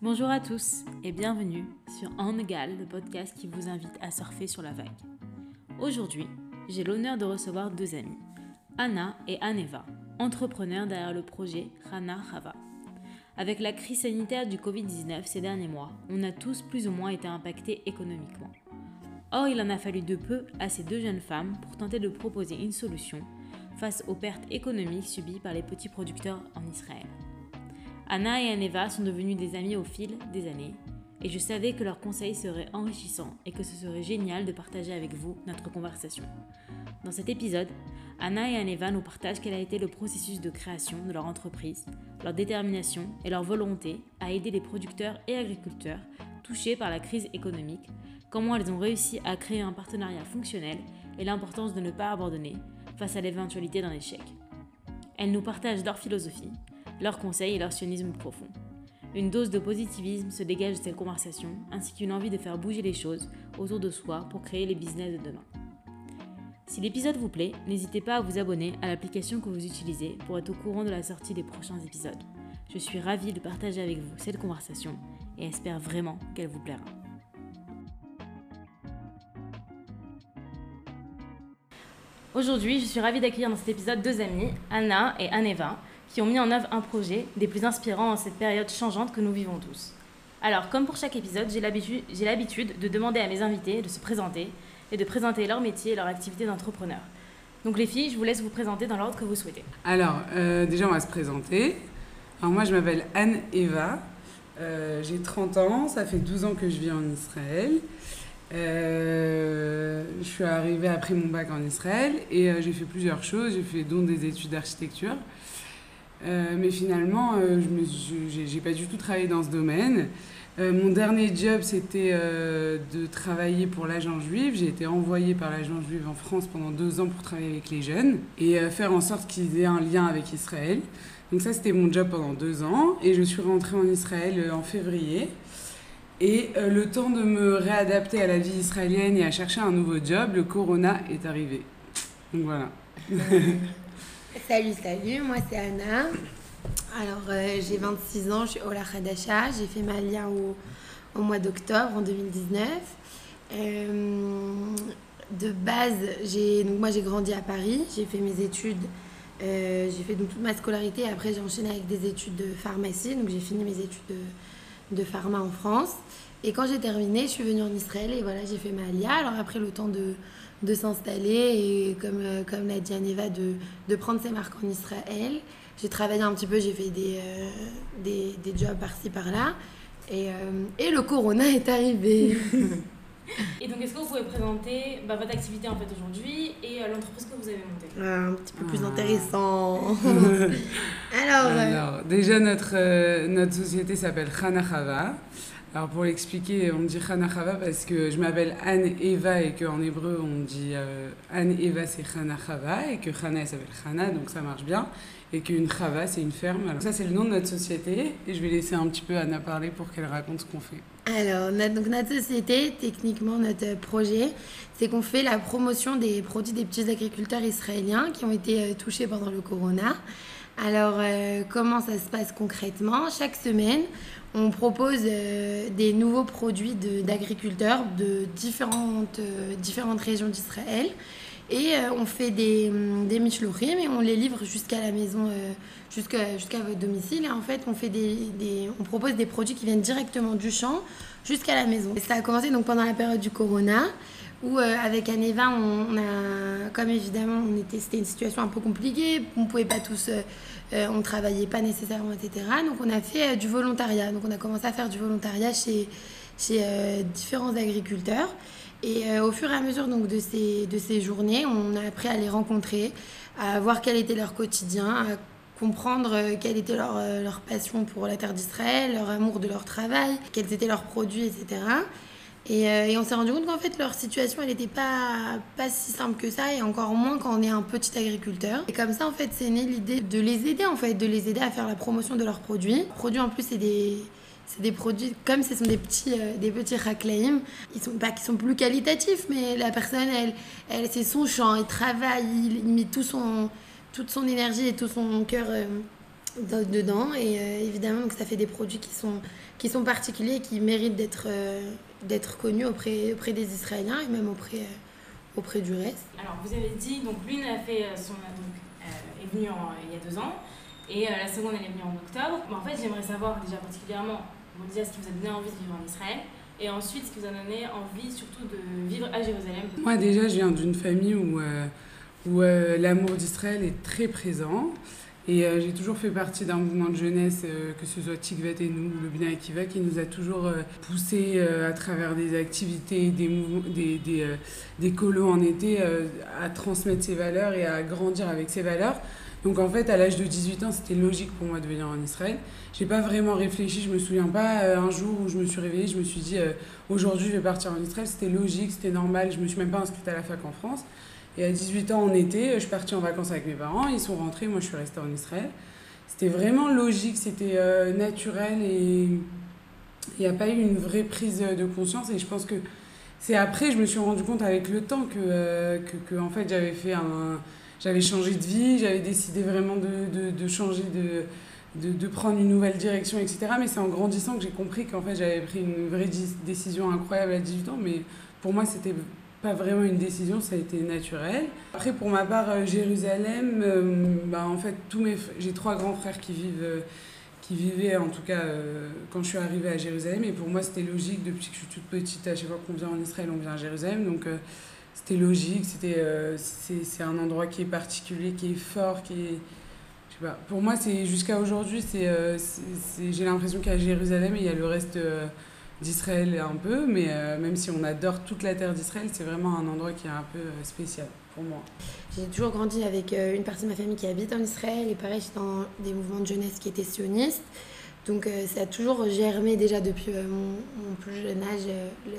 Bonjour à tous et bienvenue sur Egal, le podcast qui vous invite à surfer sur la vague. Aujourd'hui, j'ai l'honneur de recevoir deux amis, Anna et Aneva, entrepreneurs derrière le projet Rana Rava. Avec la crise sanitaire du Covid-19 ces derniers mois, on a tous plus ou moins été impactés économiquement. Or, il en a fallu de peu à ces deux jeunes femmes pour tenter de proposer une solution face aux pertes économiques subies par les petits producteurs en Israël. Anna et Aneva sont devenues des amies au fil des années, et je savais que leurs conseils seraient enrichissants et que ce serait génial de partager avec vous notre conversation. Dans cet épisode, Anna et Aneva nous partagent quel a été le processus de création de leur entreprise, leur détermination et leur volonté à aider les producteurs et agriculteurs touchés par la crise économique, comment elles ont réussi à créer un partenariat fonctionnel et l'importance de ne pas abandonner face à l'éventualité d'un échec. Elles nous partagent leur philosophie, leurs conseils et leur sionisme profond. Une dose de positivisme se dégage de cette conversation, ainsi qu'une envie de faire bouger les choses autour de soi pour créer les business de demain. Si l'épisode vous plaît, n'hésitez pas à vous abonner à l'application que vous utilisez pour être au courant de la sortie des prochains épisodes. Je suis ravie de partager avec vous cette conversation et espère vraiment qu'elle vous plaira. Aujourd'hui, je suis ravie d'accueillir dans cet épisode deux amis, Anna et Aneva, qui ont mis en œuvre un projet des plus inspirants en cette période changeante que nous vivons tous. Alors, comme pour chaque épisode, j'ai l'habitude de demander à mes invités de se présenter et de présenter leur métier et leur activité d'entrepreneur. Donc les filles, je vous laisse vous présenter dans l'ordre que vous souhaitez. Alors, euh, déjà, on va se présenter. Alors moi, je m'appelle Anne-Eva. Euh, j'ai 30 ans, ça fait 12 ans que je vis en Israël. Euh, je suis arrivée après mon bac en Israël et j'ai fait plusieurs choses. J'ai fait dont des études d'architecture. Euh, mais finalement, euh, je n'ai pas du tout travaillé dans ce domaine. Euh, mon dernier job, c'était de travailler pour l'agent juif. J'ai été envoyée par l'agent juif en France pendant deux ans pour travailler avec les jeunes et faire en sorte qu'ils aient un lien avec Israël. Donc ça, c'était mon job pendant deux ans. Et je suis rentrée en Israël en février. Et le temps de me réadapter à la vie israélienne et à chercher un nouveau job, le corona est arrivé. Donc voilà. Salut, salut, moi c'est Anna. Alors euh, j'ai 26 ans, je suis Ola Khadasha, j'ai fait ma lia au, mois d'octobre en 2019. Euh, de base, j'ai, moi j'ai grandi à Paris, j'ai fait mes études, euh, j'ai fait toute ma scolarité après j'ai enchaîné avec des études de pharmacie, donc j'ai fini mes études de, de pharma en France. Et quand j'ai terminé, je suis venue en Israël et voilà, j'ai fait ma lia. Alors après le temps de de s'installer et comme, euh, comme l'a dit Aneva, de, de prendre ses marques en Israël. J'ai travaillé un petit peu, j'ai fait des, euh, des, des, jobs par-ci par-là. Et, euh, et, le corona est arrivé. et donc, est-ce que vous pouvez présenter bah, votre activité en fait aujourd'hui et l'entreprise que vous avez montée? Ah, Un petit peu plus ah. intéressant. Alors, Alors, déjà, notre, notre société s'appelle Khanachava. Alors pour l'expliquer, on dit Chana Chava parce que je m'appelle Anne Eva et qu'en hébreu on dit euh, Anne Eva c'est Chana Chava et que Chana elle s'appelle Chana donc ça marche bien et qu'une Chava c'est une ferme. Alors ça c'est le nom de notre société et je vais laisser un petit peu Anna parler pour qu'elle raconte ce qu'on fait. Alors notre société, techniquement notre projet, c'est qu'on fait la promotion des produits des petits agriculteurs israéliens qui ont été euh, touchés pendant le corona. Alors, euh, comment ça se passe concrètement? Chaque semaine, on propose euh, des nouveaux produits d'agriculteurs de, différentes, euh, différentes régions d'Israël. Et on fait des, des et on les livre jusqu'à la maison, jusqu'à votre domicile. Et en fait, on, fait des, on propose des produits qui viennent directement du champ jusqu'à la maison. Et ça a commencé donc pendant la période du corona où avec Aneva, on, a, comme évidemment, on était, c'était une situation un peu compliquée, on ne pouvait pas tous euh, on ne travaillait pas nécessairement, etc. Donc on a fait euh, du volontariat. Donc on a commencé à faire du volontariat chez, chez euh, différents agriculteurs. Et au fur et à mesure donc, de, ces, de ces journées, on a appris à les rencontrer, à voir quel était leur quotidien, à comprendre quelle était leur, leur passion pour la terre d'Israël, leur amour de leur travail, quels étaient leurs produits, etc. Euh, et, on s'est rendu compte qu'en fait, leur situation, elle n'était pas, pas si simple que ça, et encore moins quand on est un petit agriculteur. Et comme ça, en fait, c'est né l'idée de les aider, en fait, de les aider à faire la promotion de leurs produits. Les produits, en plus, c'est des, c'est des produits, comme ce sont des petits, euh, des petits ils sont pas qui sont plus qualitatifs, mais la personne, elle, elle c'est son champ, il travaille, il, met tout son, toute son énergie et tout son cœur. Euh, dedans. Et évidemment, donc, ça fait des produits qui sont, qui sont particuliers et qui méritent d'être d'être connus auprès, auprès des Israéliens et même auprès, auprès du reste. Alors, vous avez dit, donc l'une a fait son, donc, est venue il y a deux ans et la seconde elle est venue en octobre. Mais en fait, j'aimerais savoir déjà particulièrement, vous ce qui vous a donné envie de vivre en Israël et ensuite, ce qui vous a donné envie surtout de vivre à Jérusalem Moi, déjà, je viens d'une famille où, euh, où euh, l'amour d'Israël est très présent. Et euh, j'ai toujours fait partie d'un mouvement de jeunesse, que ce soit Tikvet et nous, le Bina Akiva, qui nous a toujours poussé à travers des activités, des, des, des, des colos en été, à transmettre ses valeurs et à grandir avec ses valeurs. Donc en fait, à l'âge de 18 ans, c'était logique pour moi de venir en Israël. J'ai pas vraiment réfléchi, je me souviens pas euh, un jour où je me suis réveillée, je me suis dit euh, aujourd'hui je vais partir en Israël. C'était logique, c'était normal, je me suis même pas inscrite à la fac en France. Et à 18 ans en été, je suis partie en vacances avec mes parents, ils sont rentrés, moi je suis restée en Israël. C'était vraiment logique, c'était euh, naturel et il n'y a pas eu une vraie prise de conscience. Et je pense que c'est après, je me suis rendu compte avec le temps que, que, que en fait j'avais fait un j'avais changé de vie, j'avais décidé vraiment de, de, de changer, de, de, de, prendre une nouvelle direction, etc. Mais c'est en grandissant que j'ai compris qu'en fait j'avais pris une vraie décision incroyable à 18 ans, mais pour moi c'était pas vraiment une décision, ça a été naturel. Après pour ma part, euh, Jérusalem, euh, bah, en fait tous mes, j'ai trois grands frères qui vivent... Euh, qui vivaient en tout cas quand je suis arrivée à Jérusalem. Et pour moi c'était logique depuis que je suis toute petite à chaque fois qu'on vient en Israël on vient à Jérusalem. Donc c'était logique, c'était, euh, c'est, un endroit qui est particulier, qui est fort, qui est... Je pour moi, c'est, jusqu'à aujourd'hui, c'est, j'ai l'impression a Jérusalem il y a le reste d'Israël un peu, mais même si on adore toute la terre d'Israël, c'est vraiment un endroit qui est un peu spécial pour moi. J'ai toujours grandi avec une partie de ma famille qui habite en Israël et pareil, j'étais dans des mouvements de jeunesse qui étaient sionistes. Donc ça a toujours germé déjà depuis mon, plus jeune âge,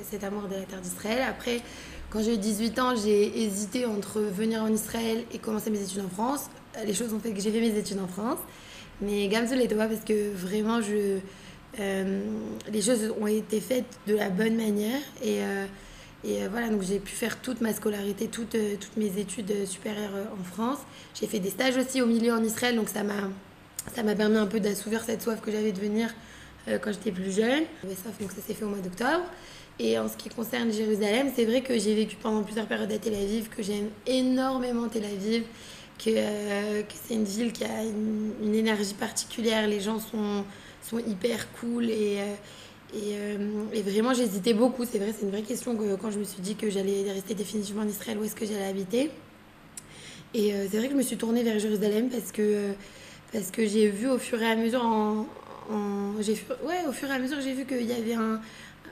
cet amour de la terre d'Israël. Après, quand j'ai eu 18 ans, j'ai hésité entre venir en Israël et commencer mes études en France. Les choses ont fait que j'ai fait mes études en France. Mais Gamzel était pas parce que vraiment, je, euh, les choses ont été faites de la bonne manière. Et, euh, et euh, voilà, donc j'ai pu faire toute ma scolarité, toutes, toutes mes études supérieures en France. J'ai fait des stages aussi au milieu en Israël, donc ça m'a, ça m'a permis un peu d'assouvir cette soif que j'avais de venir quand j'étais plus jeune. Donc ça s'est fait au mois d'octobre. Et en ce qui concerne Jérusalem, c'est vrai que j'ai vécu pendant plusieurs périodes à Tel Aviv, que j'aime énormément Tel Aviv, que, que c'est une ville qui a une, énergie particulière, les gens sont, sont hyper cool et, euh, et, euh, et, vraiment j'hésitais beaucoup. C'est vrai, c'est une vraie question que quand je me suis dit que j'allais rester définitivement en Israël, où est-ce que j'allais habiter. Et c'est vrai que je me suis tournée vers Jérusalem parce que, parce que j'ai vu au fur et à mesure, en, en ouais, au fur et à mesure, j'ai vu qu'il y avait un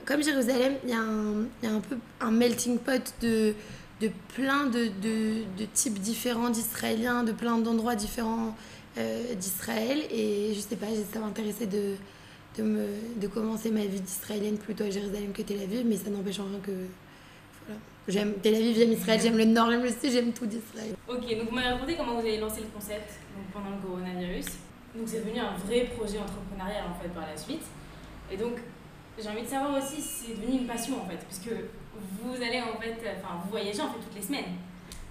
comme Jérusalem, il y, a un, y a un peu un melting pot de, de plein de, de, de types différents d'Israéliens, de plein d'endroits différents euh, d'Israël. Et je sais pas, ça m'intéressait de, de, me, de commencer ma vie d'Israélienne plutôt à Jérusalem que Tel Aviv, mais ça n'empêche en rien que. J'aime Tel Aviv, j'aime Israël, j'aime le nord, j'aime le sud, j'aime tout d'Israël. Ok, donc vous m'avez raconté comment vous avez lancé le concept donc pendant le coronavirus. Donc c'est devenu un vrai projet entrepreneurial en fait par la suite. Et donc j'ai envie de savoir aussi si c'est devenu une passion en fait, puisque vous allez en fait, enfin vous voyagez en fait toutes les semaines.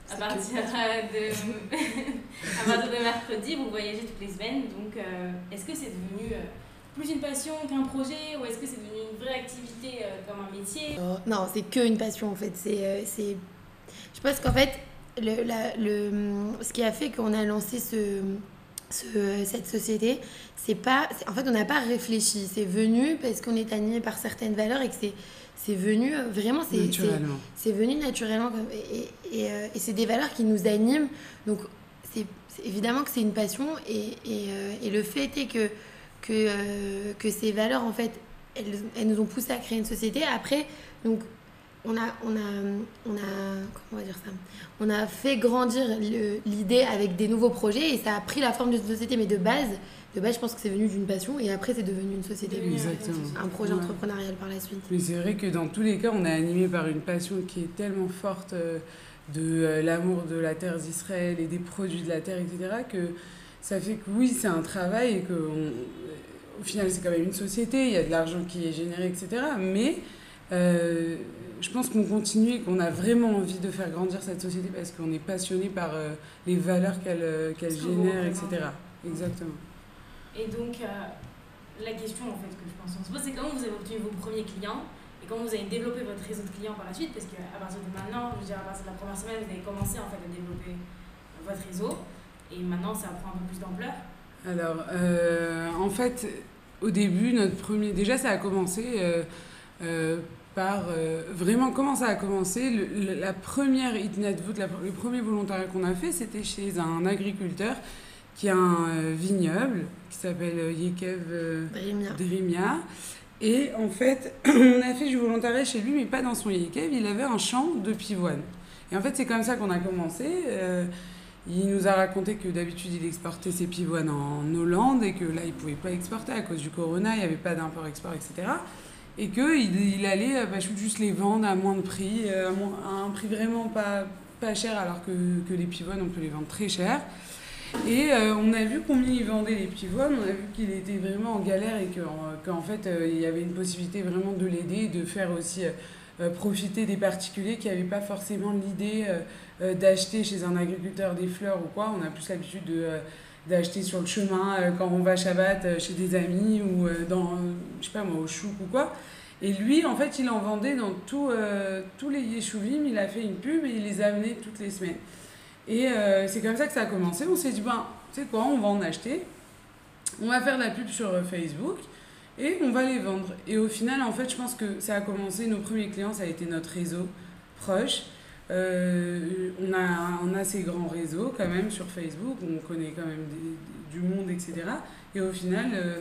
À partir, de, à partir de mercredi, vous voyagez toutes les semaines. Donc, euh, est-ce que c'est devenu euh, plus une passion qu'un projet ou est-ce que c'est devenu une vraie activité euh, comme un métier? Non, c'est que une passion en fait. C'est, c'est... Je pense qu'en fait, le, la, le, ce qui a fait qu'on a lancé ce, ce, cette société, c'est pas. En fait, on n'a pas réfléchi. C'est venu parce qu'on est animé par certaines valeurs et que c'est. C'est venu euh, vraiment, c'est c'est venu naturellement et, et, euh, et c'est des valeurs qui nous animent. Donc c'est évidemment que c'est une passion et, euh, et, le fait est que que, que ces valeurs en fait elles, elles, nous ont poussé à créer une société. Après donc on a, on a, on a, comment on va dire ça? On a fait grandir l'idée avec des nouveaux projets et ça a pris la forme d'une société, mais de base, de base, je pense que c'est venu d'une passion et après c'est devenu une société, Exactement. un projet entrepreneurial par la suite. Mais c'est vrai que dans tous les cas, on est animé par une passion qui est tellement forte euh, de euh, l'amour de la terre d'Israël et des produits de la terre, etc., que ça fait que oui, c'est un travail et que au final, c'est quand même une société, il y a de l'argent qui est généré, etc., mais euh, je pense qu'on continue et qu'on a vraiment envie de faire grandir cette société parce qu'on est passionné par euh, les valeurs qu'elle euh, qu'elle génère, etc. Exactement. Et donc, la question en fait que je pense qu'on se pose, c'est comment vous avez obtenu vos premiers clients et comment vous avez développé votre réseau de clients par la suite? Parce qu'à partir de maintenant, je veux dire, à partir de la première semaine, vous avez commencé en fait à développer votre réseau et maintenant ça prend un peu plus d'ampleur. Alors, euh, en fait, au début, notre premier. Déjà, ça a commencé euh, euh, par. vraiment, comment ça a commencé? La première vote, le premier volontariat qu'on a fait, c'était chez un agriculteur qui a un vignoble qui s'appelle Yekev Drimia. Et en fait, on a fait du volontariat chez lui, mais pas dans son Yekev. Il avait un champ de pivoine. Et en fait, c'est comme ça qu'on a commencé. Il nous a raconté que d'habitude il exportait ses pivoines en Hollande et que là il ne pouvait pas exporter à cause du corona, il n'y avait pas d'import-export, etc. Et qu'il il allait bah, juste les vendre à moins de prix, euh, à un prix vraiment pas, pas cher alors que, que les pivoines on peut les vendre très cher. Et euh, on a vu combien il vendait les pivoines, on a vu qu'il était vraiment en galère et qu'en fait euh, il y avait une possibilité vraiment de l'aider, de faire aussi profiter des particuliers qui n'avaient pas forcément l'idée euh, d'acheter chez un agriculteur des fleurs ou quoi. On a plus l'habitude de euh, d'acheter sur le chemin euh, quand on va Shabbat chez des amis ou dans, je sais pas moi, au chouk ou quoi. Et lui, en fait, il en vendait dans tout, tous les yeshuvim. Il a fait une pub et il les amenait toutes les semaines. Et c'est comme ça que ça a commencé. On s'est dit, ben, tu sais quoi, on va en acheter. On va faire de la pub sur Facebook et on va les vendre. Et au final, en fait, je pense que ça a commencé. Nos premiers clients, ça a été notre réseau proche. Euh, on, a, on a ces grands réseaux quand même sur Facebook, on connaît quand même du monde, etc. Et au final, euh,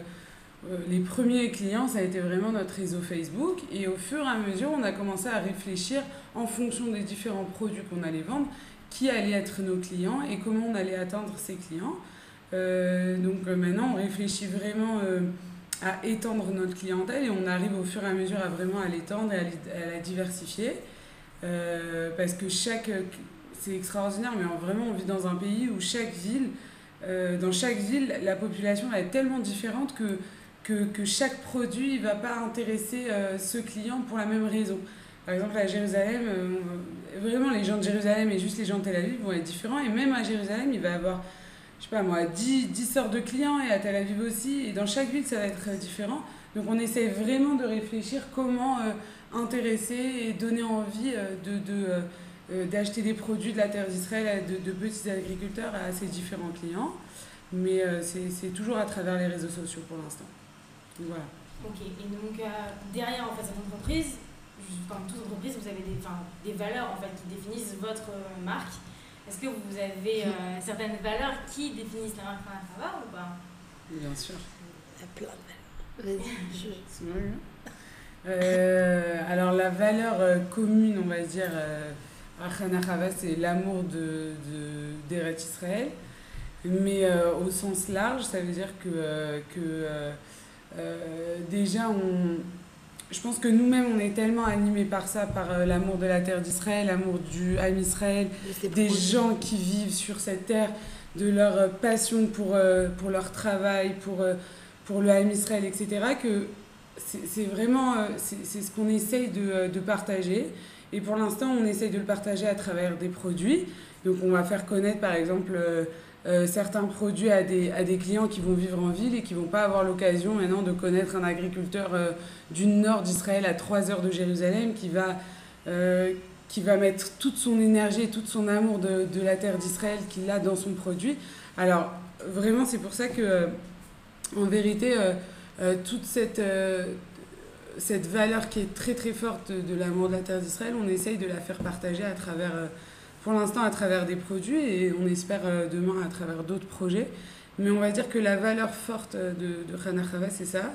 euh, les premiers clients, ça a été vraiment notre réseau Facebook. Et au fur et à mesure, on a commencé à réfléchir en fonction des différents produits qu'on allait vendre, qui allaient être nos clients et comment on allait atteindre ces clients. donc maintenant, on réfléchit vraiment à étendre notre clientèle et on arrive au fur et à mesure à vraiment à l'étendre et à la diversifier. Euh, parce que chaque. C'est extraordinaire, mais vraiment, on vit dans un pays où chaque ville, euh, dans chaque ville, la population est tellement différente que, que, que chaque produit ne va pas intéresser euh, ce client pour la même raison. Par exemple, à Jérusalem, vraiment, les gens de Jérusalem et juste les gens de Tel Aviv vont être différents. Et même à Jérusalem, il va y avoir, je sais pas moi, 10, 10 sortes de clients et à Tel Aviv aussi. Et dans chaque ville, ça va être différent. Donc on essaie vraiment de réfléchir comment intéresser et donner envie euh, de, de euh, euh, d'acheter des produits de la terre d'Israël de, de, petits agriculteurs à ces différents clients. Mais c'est toujours à travers les réseaux sociaux pour l'instant. Voilà. Ok, et donc derrière en fait, cette entreprise, comme toute entreprise, vous avez des, des valeurs en fait, qui définissent votre marque. Est-ce que vous avez certaines valeurs qui définissent la marque Fanafava ou pas? Bien sûr. Il y a plein de valeurs. Vas-y. Euh, alors la valeur euh, commune, on va dire, euh, c'est l'amour de, de, Israël. Mais au sens large, ça veut dire que, que déjà, on, je pense que nous-mêmes, on est tellement animés par ça, par l'amour de la terre d'Israël, l'amour du Ham Israël, des gens qui vivent sur cette terre, de leur passion pour, pour leur travail, pour, pour le Ham Israël, etc., que c'est vraiment euh, c'est ce qu'on essaye de, euh, de, partager. Et pour l'instant, on essaye de le partager à travers des produits. Donc, on va faire connaître, par exemple, euh, certains produits à des, à des clients qui vont vivre en ville et qui ne vont pas avoir l'occasion maintenant de connaître un agriculteur du nord d'Israël à 3 heures de Jérusalem qui va, qui va mettre toute son énergie et tout son amour de, de la terre d'Israël qu'il a dans son produit. Alors, vraiment, c'est pour ça que, en vérité, euh, toute cette, euh, cette valeur qui est très très forte de, l'amour de la terre d'Israël, on essaye de la faire partager à travers, euh, pour l'instant à travers des produits et on espère demain à travers d'autres projets. Mais on va dire que la valeur forte de, de Chava, c'est ça.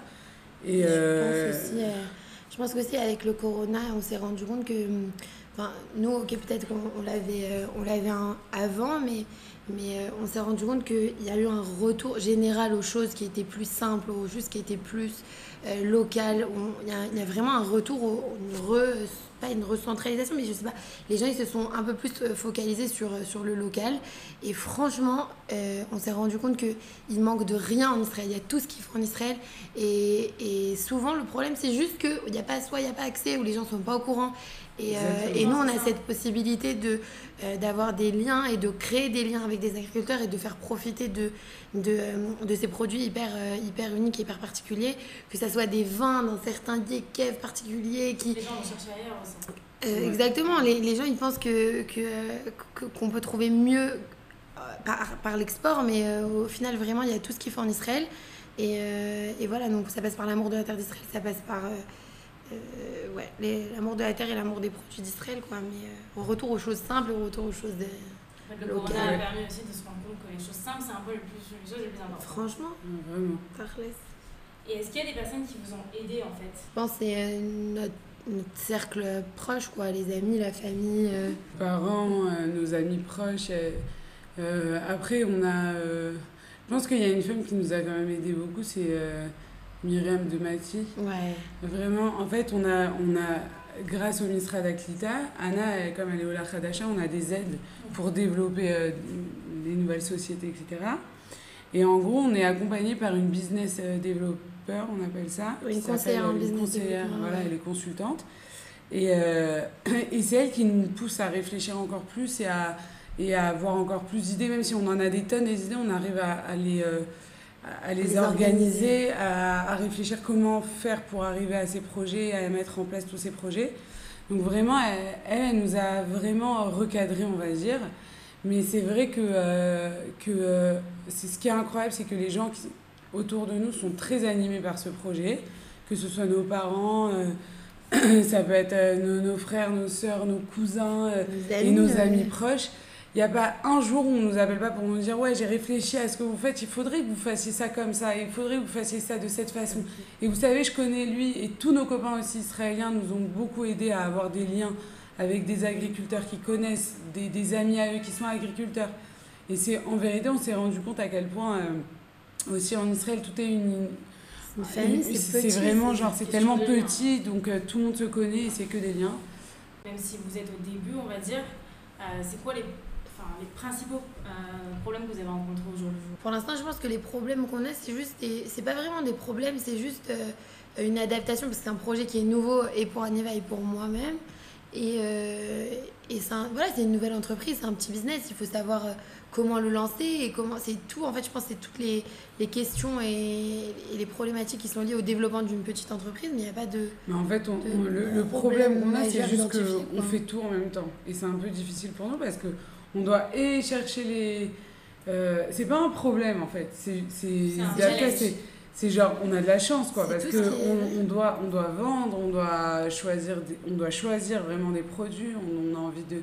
Et, je, pense aussi, je pense qu'aussi avec le corona, on s'est rendu compte que, enfin, nous, ok, peut-être qu'on l'avait, on l'avait avant, mais mais euh, on s'est rendu compte qu'il y a eu un retour général aux choses qui étaient plus simples, aux choses qui étaient plus euh, locales. Il y, y, a vraiment un retour, au, pas une recentralisation, mais je sais pas. Les gens ils se sont un peu plus euh, focalisés sur, sur le local. Et franchement, on s'est rendu compte qu'il manque de rien en Israël. Il y a tout ce qu'il faut en Israël. Et, et souvent, le problème, c'est juste qu'il n'y a pas, soit il n'y a pas accès, ou les gens ne sont pas au courant. Et, Et nous, on a cette possibilité de, euh, d'avoir des liens et de créer des liens avec des agriculteurs et de faire profiter de, de, euh, de ces produits hyper, euh, hyper uniques, hyper particuliers, que ce soit des vins dans certains caves particuliers qui... Les gens vont chercher ailleurs aussi. Euh, Exactement, les, les gens ils pensent que, que, que- qu'on peut trouver mieux euh, par, par l'export, mais euh, au final vraiment il y a tout ce qu'il faut en Israël. Et, euh, et voilà, donc ça passe par l'amour de la terre d'Israël, ça passe par euh, euh, ouais, les- l'amour de la terre et l'amour des produits d'Israël, quoi. Mais euh, au retour aux choses simples, au retour aux choses de... En fait, le corona a permis aussi de se rendre compte que les choses simples, c'est un peu le plus, les choses les plus importantes. Franchement, Vraiment. Tarles. Et est-ce qu'il y a des personnes qui vous ont aidé en fait? Je pense que c'est euh, notre, notre cercle proche, quoi, les amis, la famille. euh. parents, euh, nos amis proches. euh, euh, après, on a. euh, je pense qu'il y a une femme qui nous a quand même aidé beaucoup, c'est euh, Myriam de Mati. Ouais. Vraiment, en fait, on a, on a grâce au Misra d'Aklita, Anna, comme elle est au Lachadasha, on a des aides pour développer euh, des nouvelles sociétés, etc. Et en gros, on est accompagné par une business euh, developer, on appelle ça. Oui, une conseillère en euh, business conseillère, Voilà, ouais. elle est consultante. Et, euh, et c'est elle qui nous pousse à réfléchir encore plus et à, et à avoir encore plus d'idées, même si on en a des tonnes des idées, on arrive à, à les, euh, à- les, les organiser, à, à réfléchir comment faire pour arriver à ces projets, à mettre en place tous ces projets. Donc vraiment, elle, elle, elle nous a vraiment recadré, on va dire. Mais c'est vrai que, euh, que euh, c'est ce qui est incroyable, c'est que les gens qui, autour de nous sont très animés par ce projet, que ce soit nos parents, euh, ça peut être nos, nos frères, nos sœurs, nos cousins, et nos amis proches. Il n'y a pas un jour où on ne nous appelle pas pour nous dire Ouais, j'ai réfléchi à ce que vous faites, il faudrait que vous fassiez ça comme ça, il faudrait que vous fassiez ça de cette façon. Et vous savez, je connais lui et tous nos copains aussi israéliens nous ont beaucoup aidés à avoir des liens avec des agriculteurs qui connaissent, des, des amis à eux qui sont agriculteurs. Et c'est en vérité, on s'est rendu compte à quel point euh, aussi en Israël tout est une. Une famille, c'est vraiment genre, c'est tellement petit, donc euh, tout le monde se connaît et c'est que des liens. Même si vous êtes au début, on va dire, euh, c'est quoi les, enfin, les principaux euh, problèmes que vous avez rencontrés au jour le jour Pour l'instant, je pense que les problèmes qu'on a, c'est juste c'est pas vraiment des problèmes, c'est juste euh, une adaptation parce que c'est un projet qui est nouveau et pour Aniva et pour moi-même. Et, euh, et c'est un- voilà, c'est une nouvelle entreprise, c'est un petit business. Il faut savoir euh, comment le lancer et comment c'est tout. En fait, je pense que c'est toutes les, les questions et, et les problématiques qui sont liées au développement d'une petite entreprise, mais il n'y a pas de. Mais en fait, on- de on- le, le problème problème qu'on a, c'est juste qu'on fait tout en même temps. Et c'est un peu difficile pour nous parce que on doit et chercher les. euh, c'est pas un problème en fait. C'est c'est genre on a de la chance quoi parce que on, on doit on doit vendre, on doit choisir des- on doit choisir vraiment des produits. On, on a envie de,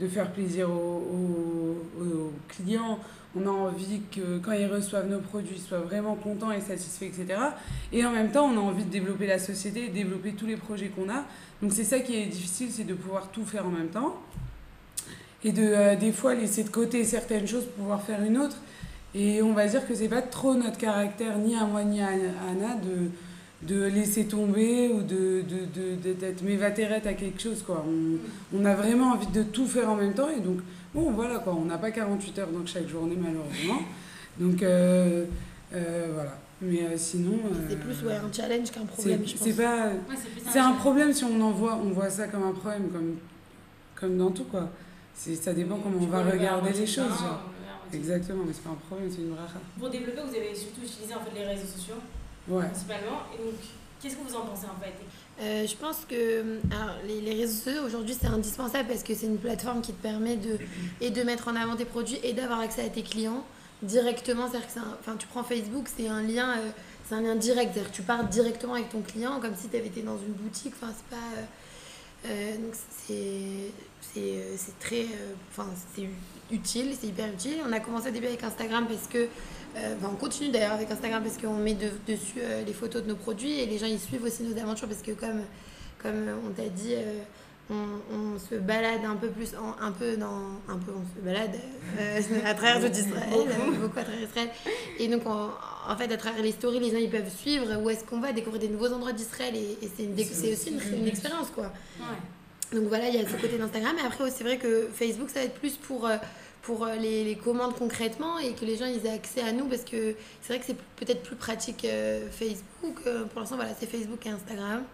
de faire plaisir aux, aux- aux clients. On a envie que quand ils reçoivent nos produits, ils soient vraiment contents et satisfaits, etc. Et en même temps, on a envie de développer la société, de développer tous les projets qu'on a. Donc c'est ça qui est difficile, c'est de pouvoir tout faire en même temps. Et de euh, des fois laisser de côté certaines choses pour pouvoir faire une autre. Et on va dire que c'est pas trop notre caractère, ni à moi ni à Anna, de, de laisser tomber ou de, de, de, de- d'être mévatérette à quelque chose. Quoi. On, on a vraiment envie de tout faire en même temps. Et donc, bon, voilà, quoi. on n'a pas 48 heures dans chaque journée, malheureusement. Donc, euh, euh, voilà. Mais euh, sinon. C'est plus ouais, un challenge qu'un problème, je c'est pense. c'est pas. Ouais, c'est un challenge. problème si on en voit, on voit ça comme un problème, comme, comme dans tout quoi. C'est, ça dépend comment on va regarder les choses. genre. Exactement, mais c'est pas un problème, c'est une bracha. Pour développer, vous avez surtout utilisé en fait les réseaux sociaux Ouais. principalement. Et donc, qu'est-ce que vous en pensez en fait? Euh, je pense que alors, les, les réseaux sociaux aujourd'hui c'est indispensable parce que c'est une plateforme qui te permet de, et de mettre en avant tes produits et d'avoir accès à tes clients directement. C'est-à-dire que c'est un- enfin, tu prends Facebook, c'est un lien, euh, c'est un lien direct. C'est-à-dire que tu parles directement avec ton client comme si tu avais été dans une boutique. Enfin, c'est pas. euh, euh, donc c'est c'est euh, c'est très euh, enfin c'est utile c'est hyper utile. On a commencé au début avec Instagram parce que euh, enfin, on continue d'ailleurs avec Instagram parce qu'on met de- dessus euh, les photos de nos produits et les gens ils suivent aussi nos aventures parce que comme comme on t'a dit euh, on, on se balade un peu plus en- un peu dans un peu on se balade à travers tout Israël beaucoup. à travers Israël. Et donc on- en fait à travers les stories les gens ils peuvent suivre où est-ce qu'on va découvrir des nouveaux endroits d'Israël et, et c'est aussi une, une expérience quoi. Ouais. Donc voilà, il y a ce côté d'Instagram. Et après, aussi, c'est vrai que Facebook, ça va être plus pour, euh, pour euh, les, les commandes concrètement et que les gens ils aient accès à nous parce que c'est vrai que c'est peut-être plus pratique euh, Facebook. Pour l'instant, voilà, c'est Facebook et Instagram.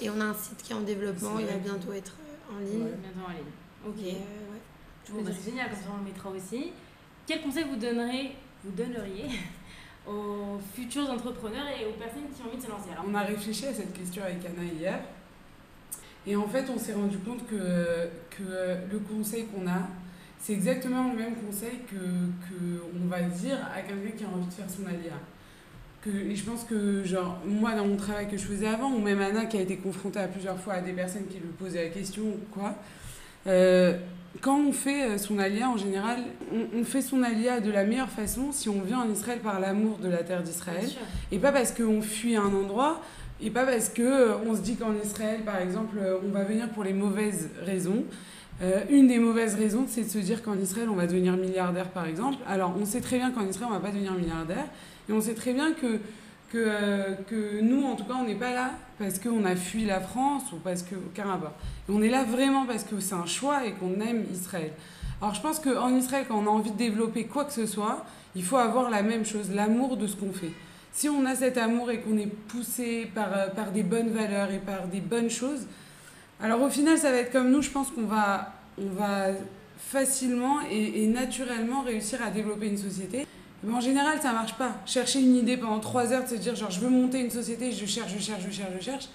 Et on a un site qui est en développement. Il va bientôt être en ligne. Bientôt en ligne. Ok. Euh, ouais. Bon, bah, c'est génial, comme ça on le mettra aussi. Quel conseil vous donnerez, vous donneriez aux futurs entrepreneurs et aux personnes qui ont envie de se lancer? Alors, On a réfléchi à cette question avec Anna hier. Et en fait, on s'est rendu compte que, que le conseil qu'on a, c'est exactement le même conseil que, que on va dire à quelqu'un qui a envie de faire son alia. Que, et je pense que, genre, moi, dans mon travail que je faisais avant, ou même Anna qui a été confrontée à plusieurs fois à des personnes qui lui posaient la question ou quoi, euh, quand on fait euh, son alia, en général, on, on fait son alia de la meilleure façon si on vient en Israël par l'amour de la terre d'Israël. Et pas parce qu'on fuit un endroit, et pas parce que euh, on se dit qu'en Israël, par exemple, euh, on va venir pour les mauvaises raisons. Euh, une des mauvaises raisons, c'est de se dire qu'en Israël, on va devenir milliardaire, par exemple. Alors, on sait très bien qu'en Israël, on va pas devenir milliardaire. Et on sait très bien que, que, que nous, en tout cas, on n'est pas là parce qu'on a fui la France ou parce que... Rapport. On est là vraiment parce que c'est un choix et qu'on aime Israël. Alors, je pense qu'en Israël, quand on a envie de développer quoi que ce soit, il faut avoir la même chose, l'amour de ce qu'on fait si on a cet amour et qu'on est poussé par, euh, par des bonnes valeurs et par des bonnes choses, alors au final, ça va être comme nous, je pense qu'on va, on va facilement et, et naturellement réussir à développer une société. Mais en général, ça marche pas. Chercher une idée pendant trois heures, de se dire genre je veux monter une société, je cherche, je cherche, je cherche, je cherche,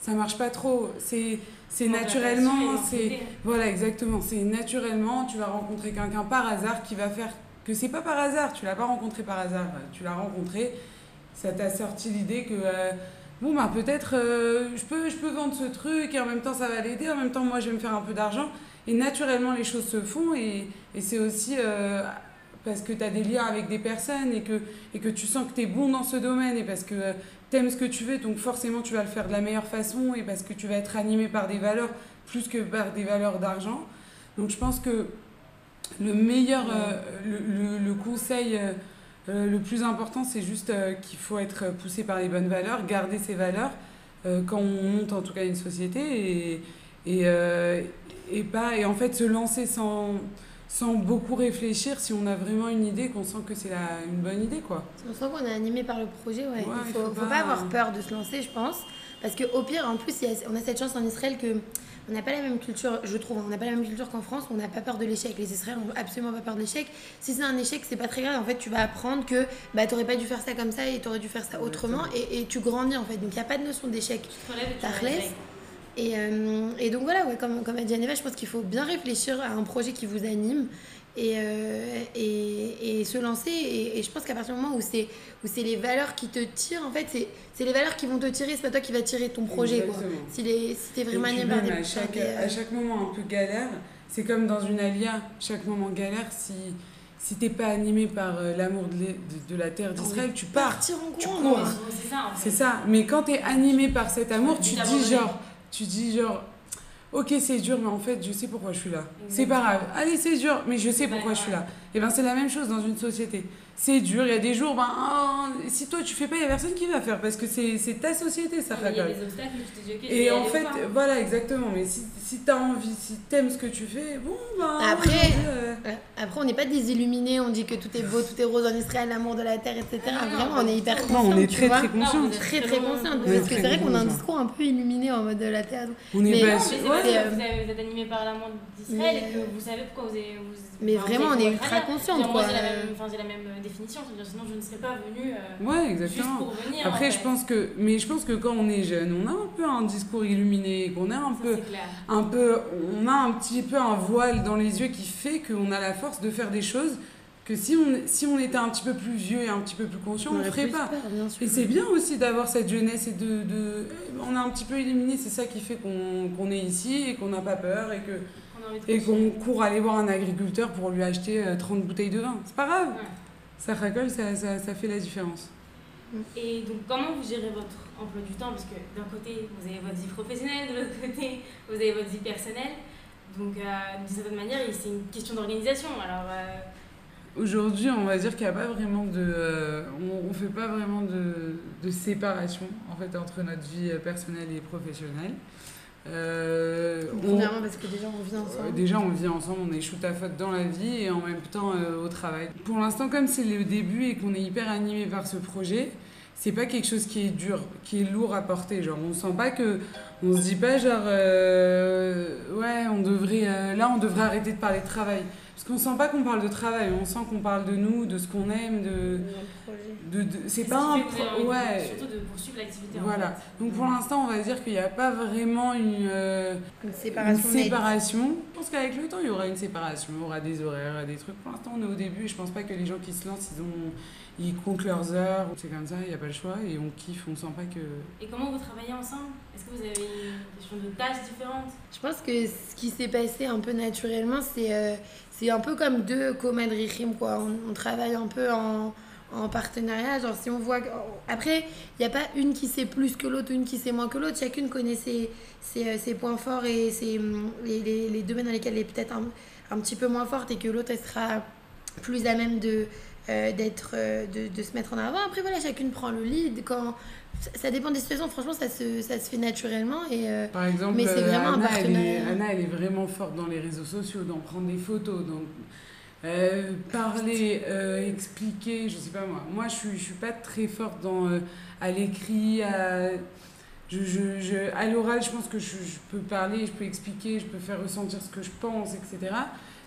ça marche pas trop. C'est c'est naturellement, c'est l'envie. voilà exactement, c'est naturellement, tu vas rencontrer quelqu'un par hasard qui va faire que c'est pas par hasard, tu l'as pas rencontré par hasard, tu l'as rencontré, ça t'a sorti l'idée que euh, bon bah peut-être euh, je peux vendre ce truc et en même temps ça va l'aider, en même temps moi je vais me faire un peu d'argent et naturellement les choses se font et, c'est aussi euh, parce que tu as des liens avec des personnes et que, et que tu sens que tu es bon dans ce domaine et parce que tu aimes ce que tu veux, donc forcément tu vas le faire de la meilleure façon et parce que tu vas être animé par des valeurs plus que par des valeurs d'argent. Donc je pense que le meilleur, le, le- le conseil euh, le plus important, c'est juste euh, qu'il faut être poussé par les bonnes valeurs, garder ses valeurs euh, quand on monte en tout cas une société et, et, et, pas, et en fait se lancer sans, sans beaucoup réfléchir si on a vraiment une idée, qu'on sent que c'est une bonne idée. quoi. On sent qu'on est animé par le projet, ouais. Ouais, il il faut, faut faut pas- avoir peur de se lancer, je pense. Parce qu'au pire, en plus, a- on a cette chance en Israël que on n'a pas la même culture, je trouve, on n'a pas la même culture qu'en France, on n'a pas peur de l'échec. Les Israéliens n'ont absolument pas peur de l'échec. Si c'est un échec, c'est pas très grave. En fait, tu vas apprendre que bah, tu n'aurais pas dû faire ça comme ça et tu aurais dû faire ça autrement et, et tu grandis en fait. Donc il n'y a pas de notion d'échec. Tu te relèves et tu. Et, euh, et donc voilà, ouais, comme, comme a dit Aneva, je pense qu'il faut bien réfléchir à un projet qui vous anime et, euh, et, et se lancer. Et, et je pense qu'à partir du moment où c'est, où c'est les valeurs qui te tirent, en fait, c'est, c'est les valeurs qui vont te tirer, c'est pas toi qui va tirer ton projet. Quoi. Si, les, si t'es vraiment animé par des à chaque, des, à chaque moment un peu galère, c'est comme dans une alia, chaque moment galère, si, si t'es pas animé par euh, l'amour de, la terre d'Israël, tu pars. tu cours. C'est ça, en fait. C'est ça. Mais quand tu es animé par cet amour, Tu vas dis genre, tu dis genre, ok c'est dur, mais en fait je sais pourquoi je suis là. C'est pas grave. Allez c'est dur, mais je sais pourquoi je suis là. Et ben c'est la même chose dans une société. C'est dur, il y a des jours, ben oh, si toi tu fais pas, il y a personne qui va faire parce que c'est c'est ta société, ça Il y a rigole. des obstacles, tu te dis, ok, je vais Et en fait, pas. voilà, exactement. Mais si, si t'as envie, si t'aimes ce que tu fais, bon, ben. Après- euh, Ouais. Après, on n'est pas des illuminés, on dit que tout est beau, tout est rose en Israël, l'amour de la terre, etc. Ah, non, Vraiment, on est hyper conscients. Non, on est très très Non, conscient. vous êtes Très très conscient. Ouais, Parce que c'est vrai qu'on a un discours un peu illuminé en mode de la terre. On est pas euh, vous, êtes animé par l'amour d'Israël et que euh, vous savez pourquoi vous avez. Mais vraiment, on est ultra Dire, Moi, j'ai la même, euh, définition, c'est-à-dire sinon je ne serais pas venue euh, Ouais, juste exactement. pour venir. Après, en je pense que, mais je pense que quand on est jeune, on a un peu un discours illuminé, qu'on a un Ça, peu, un peu, on a un petit peu un voile dans les yeux qui fait qu'on a la force de faire des choses que si on, si on était un petit peu plus vieux et un petit peu plus conscient, on ne ferait pas. peur. Et c'est bien aussi d'avoir cette jeunesse et de, de, on a un petit peu illuminé, c'est ça qui fait qu'on qu'on est ici et qu'on n'a pas peur et que et qu'on court aller voir un agriculteur pour lui acheter euh, 30 bouteilles de vin. C'est pas grave. Ouais. Ça racole, ça, ça, ça fait la différence. Et donc, comment vous gérez votre emploi du temps? Parce que d'un côté, vous avez votre vie professionnelle, de l'autre côté, vous avez votre vie personnelle. Donc, euh, d'une certaine manière, c'est une question d'organisation. Alors, euh, Aujourd'hui, on va dire qu'il n'y a pas vraiment de. euh, on ne fait pas vraiment de, de séparation en fait, entre notre vie personnelle et professionnelle. Euh, on- Premièrement, parce que déjà, on vit euh, ensemble. déjà, on vit ensemble, on est shoot à faute dans la vie et en même temps euh, au travail. Pour l'instant, comme c'est le début et qu'on est hyper animé par ce projet, c'est pas quelque chose qui est dur, qui est lourd à porter. Genre, on sent pas que. On se dit pas, genre, euh, ouais, on devrait. euh, là, on devrait arrêter de parler de travail. Parce qu'on sent pas qu'on parle de travail, on sent qu'on parle de nous, de ce qu'on aime, de. de, de- c'est ce pas un. pro- Ouais. Surtout de poursuivre l'activité. en Voilà. fait. Donc pour l'instant, on va dire qu'il n'y a pas vraiment une, euh, Une séparation. Je pense qu'avec le temps, il y aura une séparation, il y aura des horaires, des trucs. Pour l'instant, on est au début et je pense pas que les gens qui se lancent, ils, ont, ils comptent leurs heures. C'est comme ça, il n'y a pas le choix et on kiffe, on sent pas que... Et comment vous travaillez ensemble? Est-ce que vous avez des choses de tâches différentes Je pense que ce qui s'est passé un peu naturellement, c'est euh, un peu comme deux comadrichim, quoi. On, on travaille un peu en, en partenariat. Genre, si on voit. que- Après, il n'y a pas une qui sait plus que l'autre une qui sait moins que l'autre. Chacune connaît ses, ses, euh, points forts et ses, hum, les, les, les domaines dans lesquels elle est peut-être un, un petit peu moins forte et que l'autre, sera plus à même de. euh, d'être de, de se mettre en avant après voilà chacune prend le lead quand ça, dépend des situations franchement ça se, ça se fait naturellement et euh, Par exemple, Mais c'est euh, vraiment un Anna, elle est. Anna, elle est vraiment forte dans les réseaux sociaux, dans prendre des photos, dans euh, parler, euh, expliquer, je sais pas moi. Moi, je suis, je suis pas très forte dans, euh, à l'écrit, à... Je, je, je, à l'oral, je pense que je, je peux parler, je peux expliquer, je peux faire ressentir ce que je pense, etc.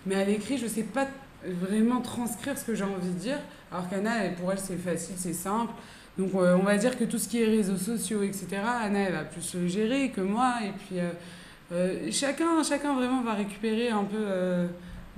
Mais à l'écrit, je sais pas vraiment transcrire ce que j'ai envie de dire. Alors qu'Anna, pour elle, c'est facile, c'est simple. Donc euh, on va dire que tout ce qui est réseaux sociaux, etc., Anna, elle va plus le gérer que moi. Et puis euh, euh, chacun, chacun vraiment va récupérer un peu euh,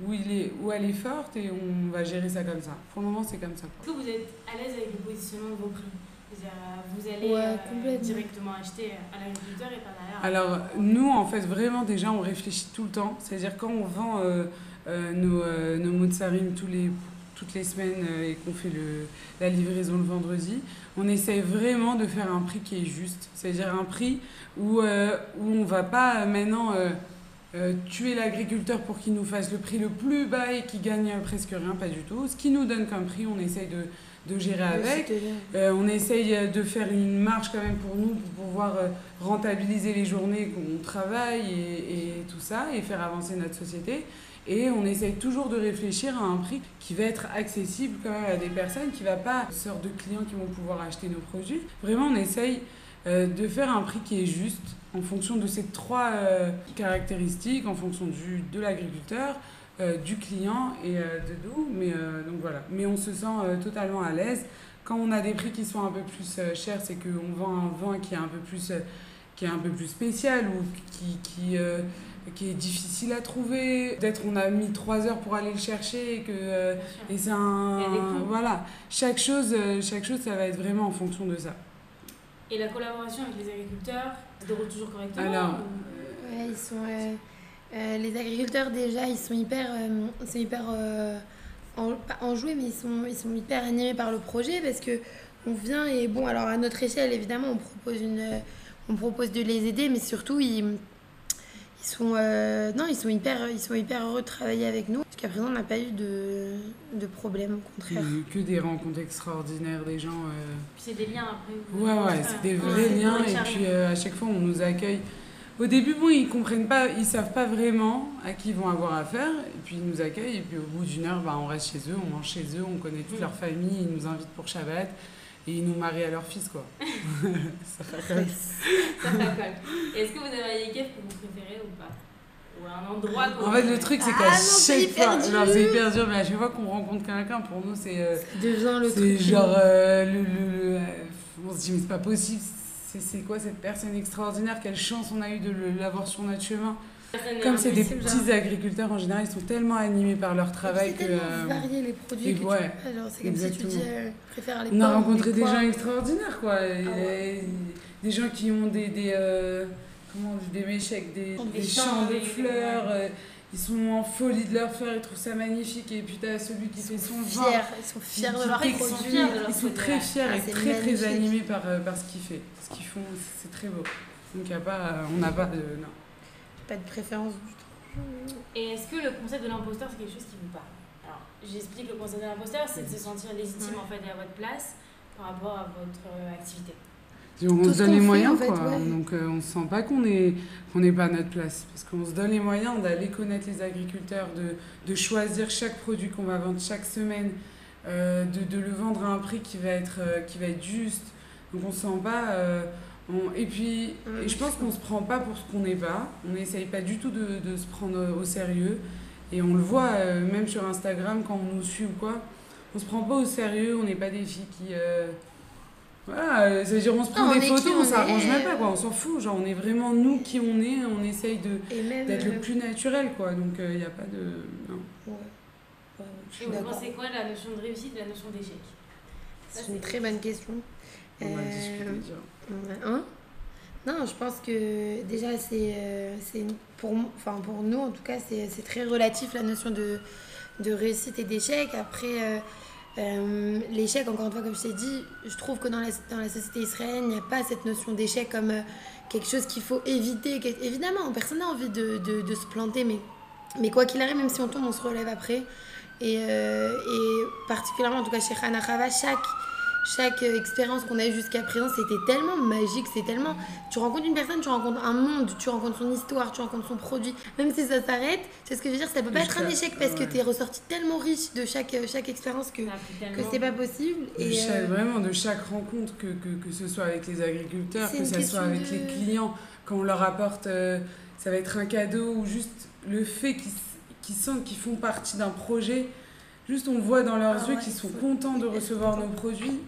où, il est, où elle est forte et on va gérer ça comme ça. Pour le moment, c'est comme ça. Est-ce que vous êtes à l'aise avec le positionnement de vos prix? C'est-à-dire, Vous allez Ouais, euh, complètement. directement acheter à l'agriculteur et pas derrière. Alors, nous, en fait, vraiment, déjà, on réfléchit tout le temps. C'est-à-dire, quand on vend euh, euh, nos, euh, nos mozzarines tous les, toutes les semaines euh, et qu'on fait le, la livraison le vendredi, on essaye vraiment de faire un prix qui est juste. C'est-à-dire un prix où, euh, où on va pas euh, maintenant euh, euh, tuer l'agriculteur pour qu'il nous fasse le prix le plus bas et qu'il gagne presque rien, pas du tout. Ce qui nous donne comme prix, on essaye de, de gérer avec. Euh, on essaye de faire une marge quand même pour nous, pour pouvoir rentabiliser les journées qu'on travaille et, et tout ça, et faire avancer notre société. Et on essaye toujours de réfléchir à un prix qui va être accessible quand même à des personnes, qui ne va pas sorte de clients qui vont pouvoir acheter nos produits. Vraiment, on essaye euh, de faire un prix qui est juste en fonction de ces trois euh, caractéristiques, en fonction du, de l'agriculteur, euh, du client et de nous. Mais, donc voilà. Mais on se sent totalement à l'aise. Quand on a des prix qui sont un peu plus chers, c'est qu'on vend un vin qui est un peu plus, qui est un peu plus spécial ou qui, qui, qui est difficile à trouver. Peut-être on a mis trois heures pour aller le chercher et que euh, et c'est un voilà chaque chose euh, chaque chose ça va être vraiment en fonction de ça. Et la collaboration avec les agriculteurs se déroule toujours correctement Alors, ou- Ouais, ils sont, euh, euh, les agriculteurs déjà, ils sont hyper, euh, ils sont hyper euh, en- pas enjoués, mais ils sont, ils sont hyper animés par le projet parce que on vient et bon, alors à notre échelle, évidemment, on propose une, on propose de les aider, mais surtout ils, ils sont, euh, non, ils sont hyper, ils sont hyper heureux de travailler avec nous. Jusqu'à présent, on n'a pas eu de, de problème, au il y a contraire. eu que des rencontres extraordinaires des gens euh, Puis c'est des liens après. vous- Ouais, ouais, c'est des vrais liens et puis euh, à chaque fois on nous accueille. Au début, bon, ils comprennent pas, ils savent pas vraiment à qui ils vont avoir affaire et puis ils nous accueillent et puis au bout d'une heure, bah, on reste chez eux, on mange chez eux, on connaît toute Mm. leur famille, ils nous invitent pour Shabbat et ils nous marient à leur fils quoi. Ça raconte. Ça Est-ce que vous avez un yékef que vous préférez ou pas Ou un endroit En fait, le truc c'est Ah qu'à c'est chaque fois, non, c'est hyper dur, mais à chaque fois qu'on rencontre quelqu'un, pour nous c'est euh, devient le C'est genre euh, le, le- le- euh, on se dit mais c'est pas possible. C'est, quoi cette personne extraordinaire? Quelle chance on a eu de l'avoir sur notre chemin? Comme c'est des petits agriculteurs en général, ils sont tellement animés par leur travail que. tellement euh, varié les produits et que ouais, c'est comme si tu exactement. dis euh, je préfère les on a rencontré des gens extraordinaires quoi. Ah ouais. Des gens qui ont des des euh, comment on dit, des méchecs, des, Des des champs, de fleurs. euh, ils sont en folie de leur faire, ils trouvent ça magnifique. Et puis t'as celui qui fait son vin. fiers, ils sont fiers de de leurs Ils sont très fiers Ah, et très très animés par, par ce qu'ils font. Ce qu'ils font, c'est très beau. Donc y a pas, on n'a pas de. Non. Pas de préférence du tout. Et est-ce que le concept de l'imposteur, c'est quelque chose qui vous parle Alors, j'explique le concept de l'imposteur, c'est de se sentir légitime Ouais. en fait à votre place par rapport à votre euh, activité. On Tout se donne les fait, moyens, en fait, quoi. ouais. Donc euh, on se sent pas qu'on est qu'on n'est pas à notre place. Parce qu'on se donne les moyens d'aller connaître les agriculteurs, de, de choisir chaque produit qu'on va vendre chaque semaine, euh, de, de le vendre à un prix qui va être, euh, qui va être juste, Donc on se sent pas. Euh, on- Et puis, Ouais, et je pense qu'on se prend pas pour ce qu'on n'est pas. On n'essaye pas du tout de, de se prendre au sérieux. Et on le voit euh, même sur Instagram quand on nous suit ou quoi. On se prend pas au sérieux, on n'est pas des filles qui. euh, Voilà, euh, ça veut dire on se prend Non, on des photos, on on s'arrange est. même pas quoi, on s'en fout. Genre on est vraiment nous qui on est, on essaye d'être euh, le plus naturel quoi. Donc il n'y a pas de. Non. ouais. Ouais, je Et vous pensez quoi la notion de réussite la notion d'échec? C'est une très bonne question. On Euh, hein? Non, je pense que déjà, c'est, euh, c'est pour, enfin, pour nous, en tout cas, c'est, c'est très relatif la notion de, de réussite et d'échec. Après, euh, euh, l'échec, encore une fois, comme je t'ai dit, je trouve que dans la, dans la société israélienne, il n'y a pas cette notion d'échec comme euh, quelque chose qu'il faut éviter. Évidemment, personne n'a envie de, de, de se planter, mais, mais quoi qu'il arrive, même si on tombe, on se relève après. Et, et particulièrement, en tout cas, chez Hana Chava, chaque chaque euh, expérience qu'on a eue jusqu'à présent, c'était tellement magique, c'est tellement... Tu rencontres une personne, tu rencontres un monde, tu rencontres son histoire, tu rencontres son produit. Même si ça s'arrête, c'est ce que je veux dire, ça peut pas être un échec parce que tu es ressorti tellement riche de chaque, euh, chaque expérience que, que c'est pas possible. De Et, chaque- euh, Vraiment, de chaque rencontre, que, que, que ce soit avec les agriculteurs, C'est que ce soit avec de- les clients, quand on leur apporte, euh, ça va être un cadeau ou juste le fait qu'ils sentent qu'ils font partie d'un projet, juste on voit dans leurs Ah yeux ouais, qu'ils sont contents de recevoir content. nos produits.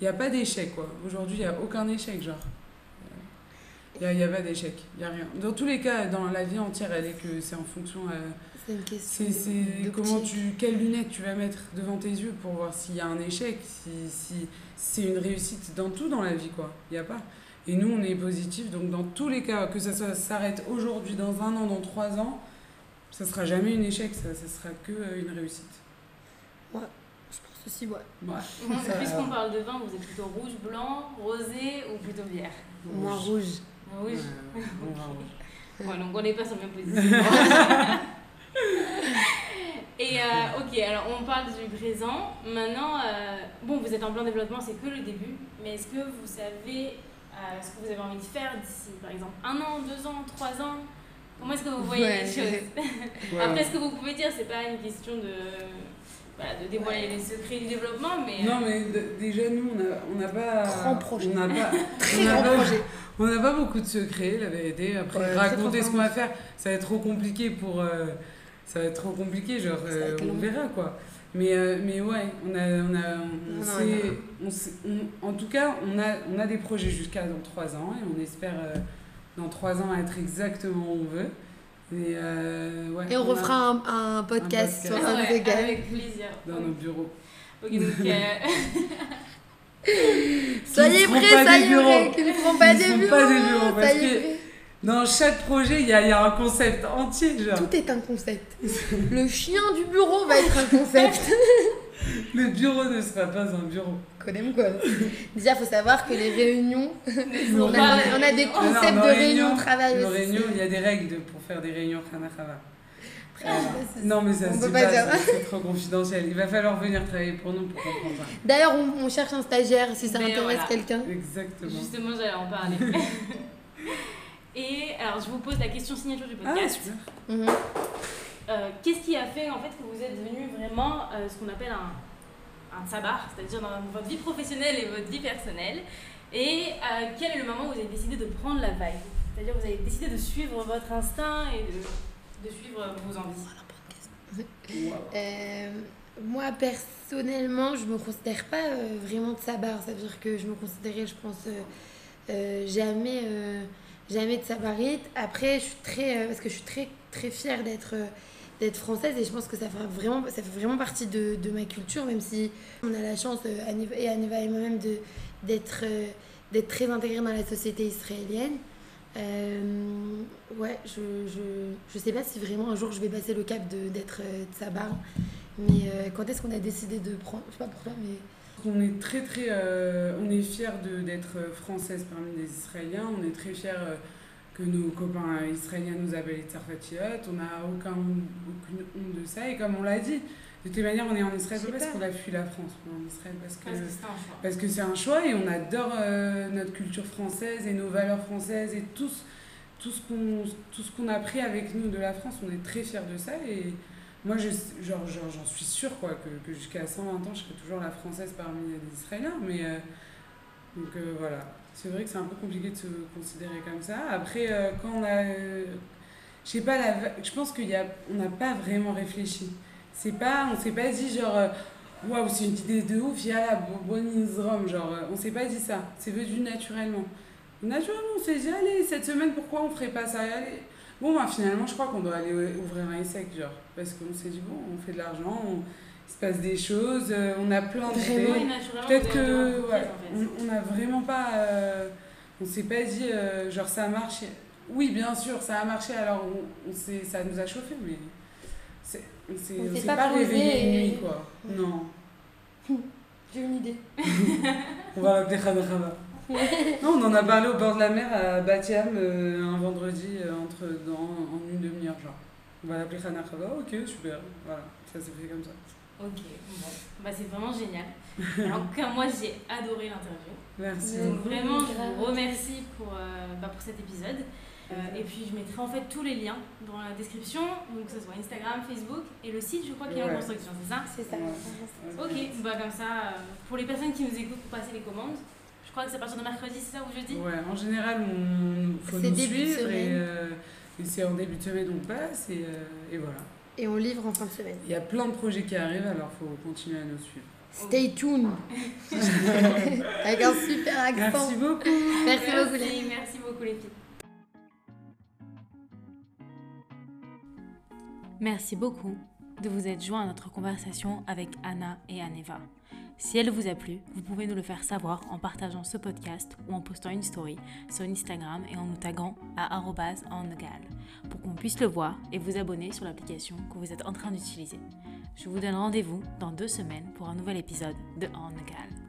Il n'y a pas d'échec, quoi. Aujourd'hui, il n'y a aucun échec, genre. Il n'y a, pas d'échec, il n'y a rien. Dans tous les cas, dans la vie entière, elle est que c'est en fonction... euh, c'est une question. c'est, comment tu, quelles lunettes tu vas mettre devant tes yeux pour voir s'il y a un échec, si, si c'est une réussite dans tout dans la vie, quoi. Il n'y a pas. Et nous, on est positif, donc dans tous les cas, que ça soit- s'arrête aujourd'hui, dans un an, dans trois ans, ça sera jamais un échec, ça, ça sera que euh, une réussite. Aussi, ouais. Puisqu'on parle de vin, vous êtes plutôt rouge, blanc, rosé ou plutôt bière Moins rouge. Va rouge. Ouais, donc on n'est pas sur le même position. Et euh, ok, alors on parle du présent. Maintenant, euh, bon, vous êtes en plein développement, c'est que le début. Mais est-ce que vous savez euh, ce que vous avez envie de faire d'ici, par exemple, un an, deux ans, trois ans? Comment est-ce que vous voyez Ouais. les choses? Ouais. Après, ce que vous pouvez dire, c'est pas une question de, voilà, de dévoiler les secrets du développement, mais Non, mais d- déjà, nous, on n'a on n'a pas. Grand projet. On n'a pas. Très on n'a grand pas- projet. On n'a pas beaucoup de secrets, la vérité. Après, Ouais, raconter ce qu'on va faire, ça va être trop compliqué pour. euh, ça va être trop compliqué, genre, euh, on verra quoi. Mais, euh, mais ouais, on a. On a on Non, sait- non. on sait- on- en tout cas, on a, on a des projets jusqu'à dans trois ans et on espère euh, dans trois ans être exactement où on veut. Et, euh, ouais, Et on a- refera un, un podcast Un sur podcast. un Ouais, égal. avec plaisir. dans nos bureaux. Ok, donc, euh, Soyez prêts, pas des soyez bureaux. prêts, qui ne feront pas des bureaux. pas des bureaux, parce que-. Dans chaque projet, il y y a un concept entier, genre. Tout est un concept. Le chien du bureau va être un concept. Le bureau ne sera pas un bureau. Connais quoi Déjà, il faut savoir que les réunions, on a, pas- on a des Ah non, concepts de réunions de travail Nos aussi. réunions, il y a des règles de- pour faire des réunions pas Non, mais ça pas pas, c'est- c'est trop confidentiel. Il va falloir venir travailler pour nous pour comprendre ça. D'ailleurs, on, on cherche un stagiaire si ça Mais intéresse voilà. quelqu'un. Exactement. Justement, j'allais en parler. Et alors, je vous pose la question signature du Ah, podcast. super. Mhm. Euh, Qu'est-ce qui a fait en fait que vous êtes devenu vraiment euh, ce qu'on appelle un, un sabar, c'est-à-dire dans votre vie professionnelle et votre vie personnelle? Et euh, quel est le moment où vous avez décidé de prendre la vague? C'est-à-dire vous avez décidé de suivre votre instinct et de, de suivre vos envies? Wow. Euh, moi, personnellement, je me considère pas vraiment de sabar. Ça veut dire que je me considérais, je pense, jamais, jamais de sabarite. Après, je suis très, parce que je suis très, très fière d'être, d'être française et je pense que ça fait vraiment, ça fait vraiment partie de, de ma culture, même si on a la chance, euh, et Aniva et moi-même, d'être, euh, d'être très intégrés dans la société israélienne. Euh, ouais, je, je, je sais pas si vraiment un jour je vais passer le cap d'être euh, de Sabar. Mais quand est-ce qu'on a décidé de prendre. Je sais pas pour toi, mais. On est très très, on est fiers d'être française parmi les Israéliens. On est très fiers que nos copains israéliens nous appellent les Tsarfatiot. On n'a aucun, aucune honte de ça. Et comme on l'a dit, de toute manière, on est en Israël pas parce qu'on a fui la France. On est en Israël parce que Parce que c'est un choix. un et on adore euh, notre culture française et nos valeurs françaises et tout ce, tout ce qu'on tout ce qu'on a pris avec nous de la France. On est très fiers de ça et moi, je, genre, genre, j'en suis sûre quoi, que, que jusqu'à 120 ans, je serai toujours la française parmi les Israéliens. Mais, euh, Donc euh, voilà, c'est vrai que c'est un peu compliqué de se considérer comme ça. Après, euh, quand on a. euh, je sais pas, la, je pense qu'on n'a pas vraiment réfléchi. C'est pas, on s'est pas dit genre, euh, waouh, c'est une idée de ouf, y'a la bonne Rome, genre, euh, on s'est pas dit ça. C'est venu naturellement. Naturellement, on s'est dit, allez, cette semaine, pourquoi on ferait pas ça? Bon, bah, finalement, je crois qu'on doit aller ouvrir un ESSEC, genre, parce qu'on s'est dit, bon, on fait de l'argent, il se passe des choses, euh, on a plein de Vraiment, idées. naturellement, Peut-être que ouais, on n'a vraiment pas. euh, on s'est pas dit, euh, genre ça a marché. Oui, bien sûr, ça a marché, alors on, on ça nous a chauffé, mais c'est- on s'est pas pas, réveillé une et- nuit, quoi. Non. J'ai une idée. On va l'appeler Khana Khana. Non, on en a parlé au bord de la mer à Batiam euh, un vendredi entre, dans, en une demi-heure, genre. On va l'appeler Khana Khana, ok, super. Voilà, ça s'est fait comme ça. Ok, bon, bah c'est vraiment génial. Alors, en tout cas, moi j'ai adoré l'interview. Merci. Donc vraiment, je vous remercie pour, euh, bah, pour cet épisode. Euh, et puis je mettrai en fait tous les liens dans la description, donc que ce soit Instagram, Facebook et le site, je crois qu'il est en Ouais. construction, c'est ça? C'est ça. Ouais. Ok, bah comme ça, euh, pour les personnes qui nous écoutent pour passer les commandes, je crois que c'est à partir de mercredi, c'est ça ou jeudi? Ouais, en général, on faut C'est nous début de suivre et, semaine. euh, et c'est en début de semaine on passe et, euh, et voilà. Et on livre en fin de semaine. Il y a plein de projets qui arrivent, alors faut continuer à nous suivre. Stay tuned. Avec un super accent. Merci beaucoup. Merci beaucoup, les Merci, merci beaucoup les filles. Merci beaucoup de vous être joints à notre conversation avec Anna et Aneva. Si elle vous a plu, vous pouvez nous le faire savoir en partageant ce podcast ou en postant une story sur Instagram et en nous taguant à @ongal pour qu'on puisse le voir et vous abonner sur l'application que vous êtes en train d'utiliser. Je vous donne rendez-vous dans deux semaines pour un nouvel épisode de Gal.